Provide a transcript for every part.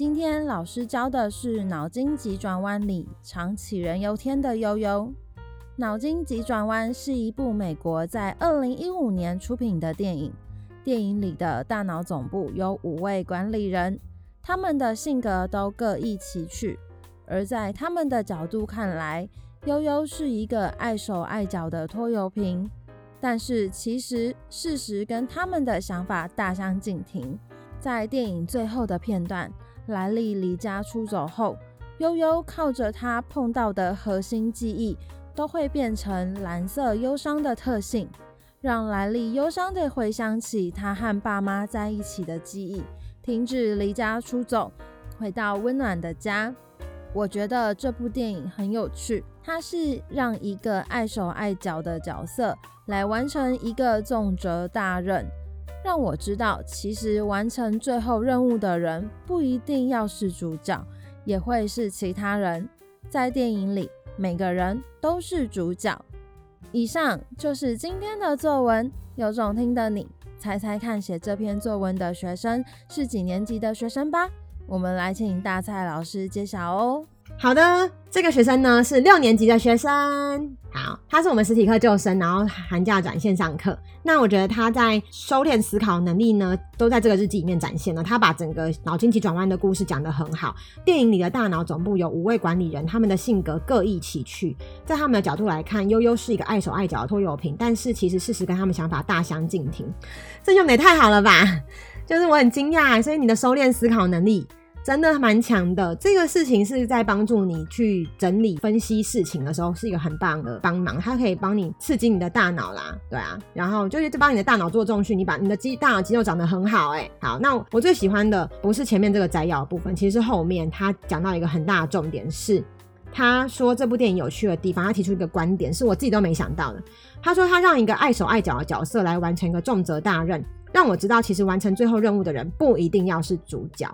今天老师教的是《脑筋急转弯》里常杞人忧天的悠悠。《脑筋急转弯》是一部美国在二零一五年出品的电影。电影里的大脑总部有五位管理人，他们的性格都各异其趣。而在他们的角度看来，悠悠是一个碍手碍脚的拖油瓶。但是其实事实跟他们的想法大相径庭。在电影最后的片段，莱莉离家出走后，悠悠靠着他碰到的核心记忆，都会变成蓝色忧伤的特性，让莱莉忧伤地回想起他和爸妈在一起的记忆，停止离家出走，回到温暖的家。我觉得这部电影很有趣，它是让一个碍手碍脚的角色来完成一个重责大任。让我知道，其实完成最后任务的人不一定要是主角，也会是其他人。在电影里，每个人都是主角。以上就是今天的作文，有种听的你，猜猜看，写这篇作文的学生是几年级的学生吧？我们来请大蔡老师揭晓哦。好的，这个学生呢是六年级的学生。好，他是我们实体课旧生，然后寒假转线上课。那我觉得他在收敛思考能力呢，都在这个日记里面展现了。他把整个脑筋急转弯的故事讲得很好。电影里的大脑总部有五位管理人，他们的性格各异其趣。在他们的角度来看，悠悠是一个碍手碍脚的拖油瓶，但是其实事实跟他们想法大相径庭。这用的也太好了吧？就是我很惊讶，所以你的收敛思考能力。真的蛮强的，这个事情是在帮助你去整理分析事情的时候，是一个很棒的帮忙。它可以帮你刺激你的大脑啦，对啊，然后就是帮你的大脑做重训，你把你的肌大脑肌肉长得很好，欸，诶好，那我最喜欢的不是前面这个摘要部分，其实后面他讲到一个很大的重点是，他说这部电影有趣的地方，他提出一个观点，是我自己都没想到的。他说他让一个碍手碍脚的角色来完成一个重责大任，让我知道其实完成最后任务的人不一定要是主角。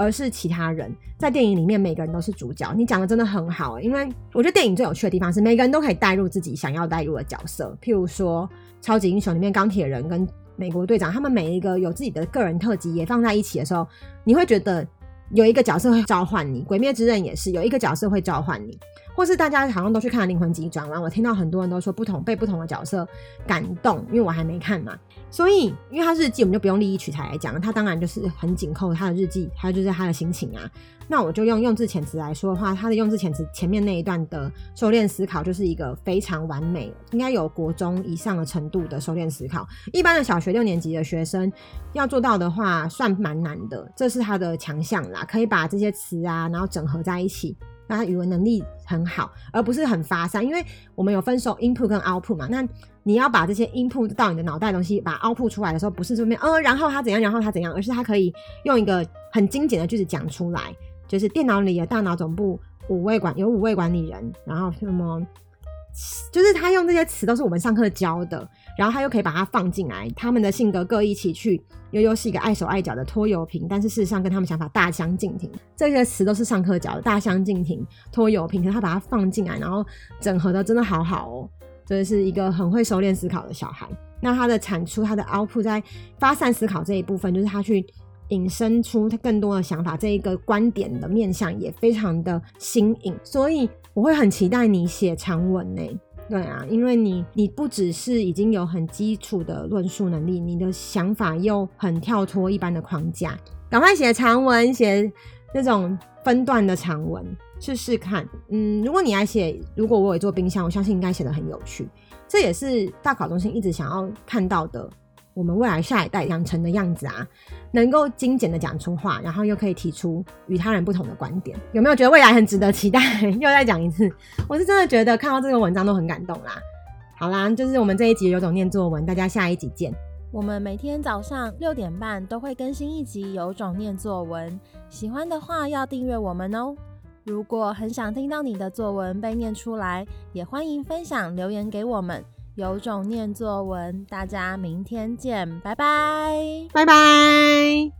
而是其他人，在电影里面，每个人都是主角。你讲的真的很好，因为我觉得电影最有趣的地方是每个人都可以带入自己想要带入的角色。譬如说，超级英雄里面钢铁人跟美国队长，他们每一个有自己的个人特辑也放在一起的时候，你会觉得有一个角色会召唤你。鬼灭之刃也是有一个角色会召唤你。或是大家好像都去看了《灵魂急转弯》，我听到很多人都说不同被不同的角色感动，因为我还没看嘛，所以因为他日记，我们就不用立意取材来讲了，他当然就是很紧扣他的日记，还有就是他的心情啊。那我就用用字遣词来说的话，他的用字遣词前面那一段的收敛思考就是一个非常完美，应该有国中以上的程度的收敛思考，一般的小学六年级的学生要做到的话，算蛮难的，这是他的强项啦，可以把这些词啊，然后整合在一起。那他语文能力很好，而不是很发散，因为我们有分手 input 跟 output 嘛。那你要把这些 input 到你的脑袋东西，把 output 出来的时候，不是这边，呃，然后他怎样，然后他怎样，而是他可以用一个很精简的句子讲出来，就是电脑里的大脑总部五位管有五位管理人，然后什么，就是他用这些词都是我们上课教的。然后他又可以把它放进来，他们的性格各一起去，悠悠是一个碍手碍脚的拖油瓶，但是事实上跟他们想法大相径庭。这些词都是上课教的，大相径庭、拖油瓶，可是他把它放进来，然后整合的真的好好哦，这是一个很会收敛思考的小孩。那他的产出，他的 output 在发散思考这一部分，就是他去引申出他更多的想法，这一个观点的面向也非常的新颖。所以我会很期待你写长文呢。对啊，因为你你不只是已经有很基础的论述能力，你的想法又很跳脱一般的框架，赶快写长文，写那种分段的长文试试看。嗯，如果你来写，如果我有做冰箱，我相信应该写得很有趣。这也是大考中心一直想要看到的。我们未来下一代养成的样子啊，能够精简的讲出话，然后又可以提出与他人不同的观点，有没有觉得未来很值得期待？又再讲一次，我是真的觉得看到这个文章都很感动啦。好啦，就是我们这一集有种念作文，大家下一集见。我们每天早上六点半都会更新一集有种念作文，喜欢的话要订阅我们哦。如果很想听到你的作文被念出来，也欢迎分享留言给我们。有种念作文，大家明天见，拜拜，拜拜。